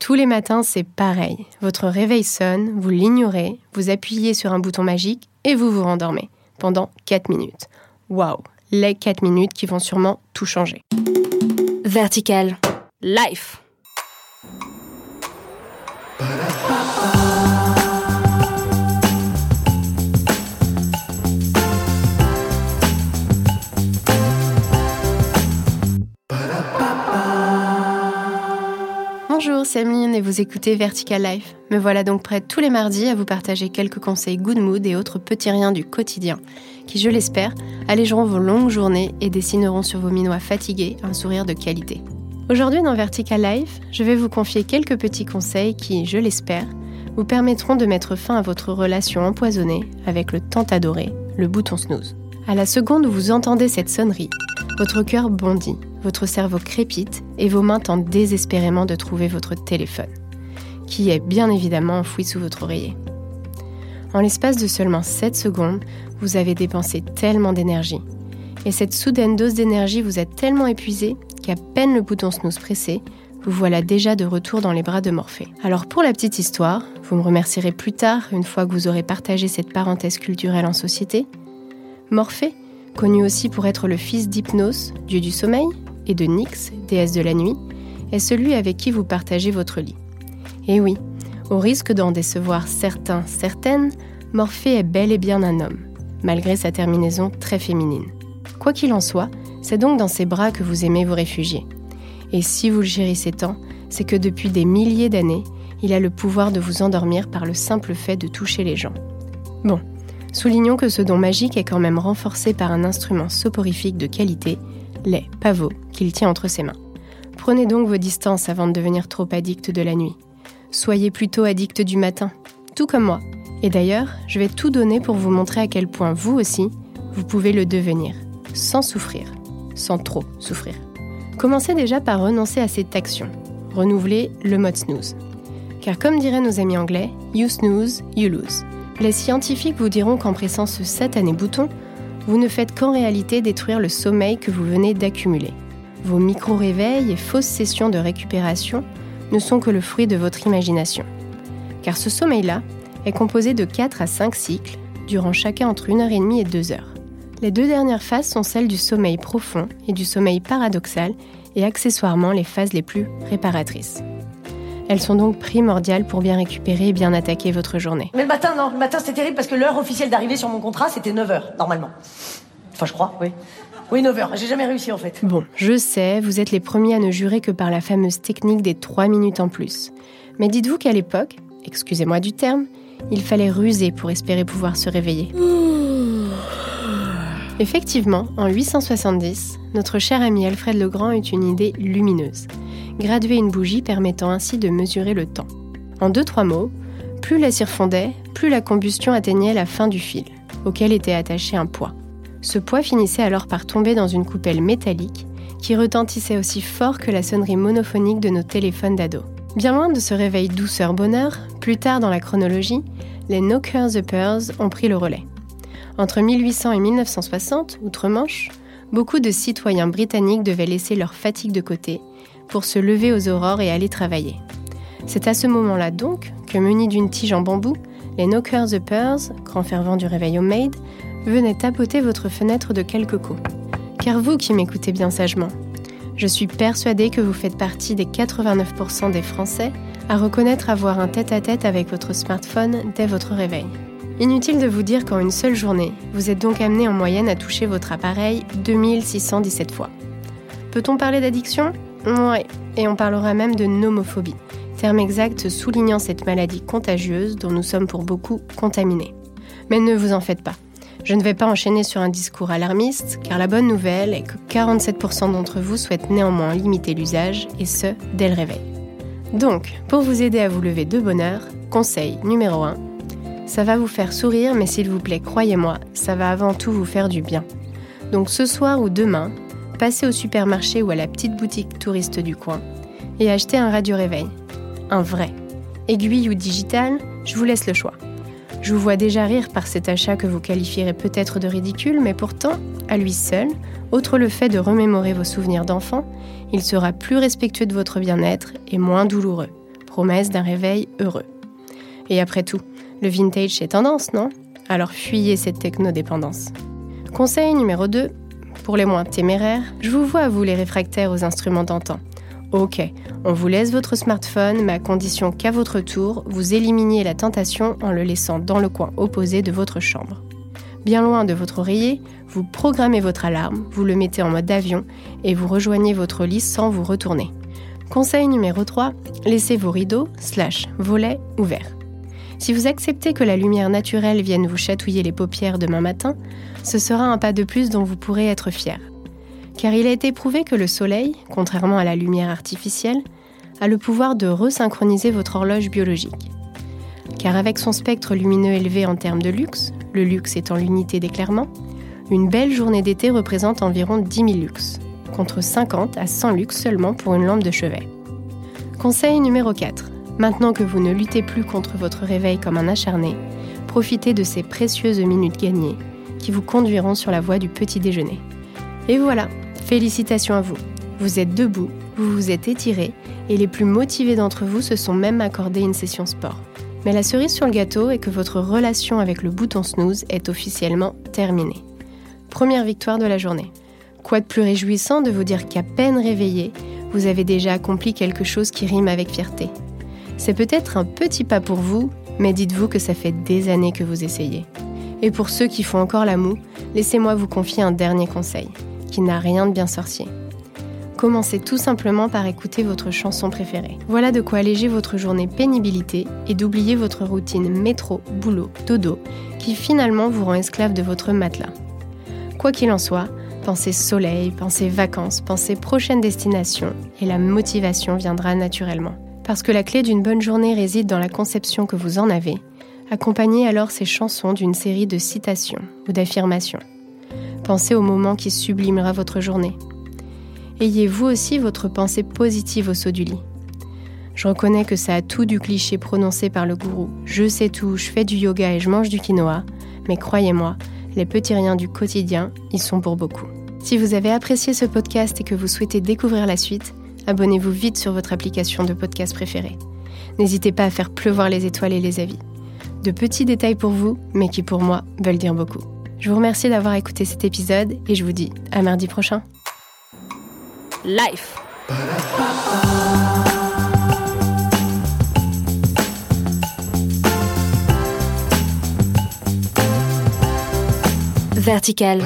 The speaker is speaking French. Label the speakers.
Speaker 1: Tous les matins, c'est pareil. Votre réveil sonne, vous l'ignorez, vous appuyez sur un bouton magique et vous vous rendormez pendant 4 minutes. Waouh, les 4 minutes qui vont sûrement tout changer.
Speaker 2: Vertical. Life.
Speaker 1: Bonjour, c'est et vous écoutez Vertical Life. Me voilà donc prête tous les mardis à vous partager quelques conseils good mood et autres petits riens du quotidien qui, je l'espère, allégeront vos longues journées et dessineront sur vos minois fatigués un sourire de qualité. Aujourd'hui dans Vertical Life, je vais vous confier quelques petits conseils qui, je l'espère, vous permettront de mettre fin à votre relation empoisonnée avec le tant adoré, le bouton snooze. À la seconde où vous entendez cette sonnerie, votre cœur bondit votre cerveau crépite et vos mains tentent désespérément de trouver votre téléphone, qui est bien évidemment enfoui sous votre oreiller. En l'espace de seulement 7 secondes, vous avez dépensé tellement d'énergie. Et cette soudaine dose d'énergie vous a tellement épuisé qu'à peine le bouton snooze pressé, vous voilà déjà de retour dans les bras de Morphée. Alors pour la petite histoire, vous me remercierez plus tard, une fois que vous aurez partagé cette parenthèse culturelle en société. Morphée, connu aussi pour être le fils d'Hypnos, dieu du sommeil, et de Nyx, déesse de la nuit, est celui avec qui vous partagez votre lit. Et oui, au risque d'en décevoir certains, certaines, Morphée est bel et bien un homme, malgré sa terminaison très féminine. Quoi qu'il en soit, c'est donc dans ses bras que vous aimez vous réfugier. Et si vous le chérissez tant, c'est que depuis des milliers d'années, il a le pouvoir de vous endormir par le simple fait de toucher les gens. Bon, soulignons que ce don magique est quand même renforcé par un instrument soporifique de qualité les pavots qu'il tient entre ses mains. Prenez donc vos distances avant de devenir trop addict de la nuit. Soyez plutôt addict du matin, tout comme moi. Et d'ailleurs, je vais tout donner pour vous montrer à quel point vous aussi, vous pouvez le devenir, sans souffrir, sans trop souffrir. Commencez déjà par renoncer à cette action. Renouvelez le mode snooze. Car comme diraient nos amis anglais, you snooze, you lose. Les scientifiques vous diront qu'en pressant ce satané bouton, vous ne faites qu'en réalité détruire le sommeil que vous venez d'accumuler. Vos micro-réveils et fausses sessions de récupération ne sont que le fruit de votre imagination. Car ce sommeil-là est composé de 4 à 5 cycles, durant chacun entre 1h30 et 2 heures. Les deux dernières phases sont celles du sommeil profond et du sommeil paradoxal, et accessoirement les phases les plus réparatrices. Elles sont donc primordiales pour bien récupérer et bien attaquer votre journée.
Speaker 3: Mais le matin, non. Le matin, c'était terrible parce que l'heure officielle d'arrivée sur mon contrat, c'était 9h, normalement. Enfin, je crois, oui. Oui, 9h. J'ai jamais réussi, en fait.
Speaker 1: Bon, je sais, vous êtes les premiers à ne jurer que par la fameuse technique des 3 minutes en plus. Mais dites-vous qu'à l'époque, excusez-moi du terme, il fallait ruser pour espérer pouvoir se réveiller. Effectivement, en 870, notre cher ami Alfred le Grand eut une idée lumineuse graduer une bougie permettant ainsi de mesurer le temps. En deux trois mots, plus la cire fondait, plus la combustion atteignait la fin du fil, auquel était attaché un poids. Ce poids finissait alors par tomber dans une coupelle métallique qui retentissait aussi fort que la sonnerie monophonique de nos téléphones d'ado. Bien loin de ce réveil douceur-bonheur, plus tard dans la chronologie, les Knockers Uppers ont pris le relais. Entre 1800 et 1960, outre-Manche, beaucoup de citoyens britanniques devaient laisser leur fatigue de côté pour se lever aux aurores et aller travailler. C'est à ce moment-là donc que, munis d'une tige en bambou, les Knockers Uppers, grands fervents du réveil maid, venaient tapoter votre fenêtre de quelques coups. Car vous qui m'écoutez bien sagement, je suis persuadée que vous faites partie des 89% des Français à reconnaître avoir un tête-à-tête -tête avec votre smartphone dès votre réveil. Inutile de vous dire qu'en une seule journée, vous êtes donc amené en moyenne à toucher votre appareil 2617 fois. Peut-on parler d'addiction? Ouais, et on parlera même de nomophobie, terme exact soulignant cette maladie contagieuse dont nous sommes pour beaucoup contaminés. Mais ne vous en faites pas. Je ne vais pas enchaîner sur un discours alarmiste, car la bonne nouvelle est que 47% d'entre vous souhaitent néanmoins limiter l'usage, et ce, dès le réveil. Donc, pour vous aider à vous lever de bonheur, conseil numéro 1, ça va vous faire sourire, mais s'il vous plaît, croyez-moi, ça va avant tout vous faire du bien. Donc ce soir ou demain, passez au supermarché ou à la petite boutique touriste du coin et achetez un radio-réveil. Un vrai. Aiguille ou digital, je vous laisse le choix. Je vous vois déjà rire par cet achat que vous qualifierez peut-être de ridicule, mais pourtant, à lui seul, outre le fait de remémorer vos souvenirs d'enfant, il sera plus respectueux de votre bien-être et moins douloureux, promesse d'un réveil heureux. Et après tout, le vintage est tendance, non? Alors fuyez cette technodépendance. Conseil numéro 2, pour les moins téméraires, je vous vois vous les réfractaires aux instruments d'antan. Ok, on vous laisse votre smartphone, mais à condition qu'à votre tour, vous éliminiez la tentation en le laissant dans le coin opposé de votre chambre. Bien loin de votre oreiller, vous programmez votre alarme, vous le mettez en mode avion et vous rejoignez votre lit sans vous retourner. Conseil numéro 3, laissez vos rideaux, slash, volets ouverts. Si vous acceptez que la lumière naturelle vienne vous chatouiller les paupières demain matin, ce sera un pas de plus dont vous pourrez être fier. Car il a été prouvé que le soleil, contrairement à la lumière artificielle, a le pouvoir de resynchroniser votre horloge biologique. Car avec son spectre lumineux élevé en termes de luxe, le luxe étant l'unité d'éclairement, une belle journée d'été représente environ 10 000 lux, contre 50 à 100 lux seulement pour une lampe de chevet. Conseil numéro 4. Maintenant que vous ne luttez plus contre votre réveil comme un acharné, profitez de ces précieuses minutes gagnées qui vous conduiront sur la voie du petit déjeuner. Et voilà, félicitations à vous. Vous êtes debout, vous vous êtes étiré et les plus motivés d'entre vous se sont même accordé une session sport. Mais la cerise sur le gâteau est que votre relation avec le bouton snooze est officiellement terminée. Première victoire de la journée. Quoi de plus réjouissant de vous dire qu'à peine réveillé, vous avez déjà accompli quelque chose qui rime avec fierté. C'est peut-être un petit pas pour vous, mais dites-vous que ça fait des années que vous essayez. Et pour ceux qui font encore la moue, laissez-moi vous confier un dernier conseil, qui n'a rien de bien sorcier. Commencez tout simplement par écouter votre chanson préférée. Voilà de quoi alléger votre journée pénibilité et d'oublier votre routine métro, boulot, dodo, qui finalement vous rend esclave de votre matelas. Quoi qu'il en soit, pensez soleil, pensez vacances, pensez prochaine destination, et la motivation viendra naturellement. Parce que la clé d'une bonne journée réside dans la conception que vous en avez. Accompagnez alors ces chansons d'une série de citations ou d'affirmations. Pensez au moment qui sublimera votre journée. Ayez vous aussi votre pensée positive au saut du lit. Je reconnais que ça a tout du cliché prononcé par le gourou. Je sais tout, je fais du yoga et je mange du quinoa, mais croyez-moi, les petits riens du quotidien, ils sont pour beaucoup. Si vous avez apprécié ce podcast et que vous souhaitez découvrir la suite, abonnez-vous vite sur votre application de podcast préférée. N'hésitez pas à faire pleuvoir les étoiles et les avis. De petits détails pour vous, mais qui pour moi veulent dire beaucoup. Je vous remercie d'avoir écouté cet épisode et je vous dis à mardi prochain.
Speaker 2: Life. Vertical.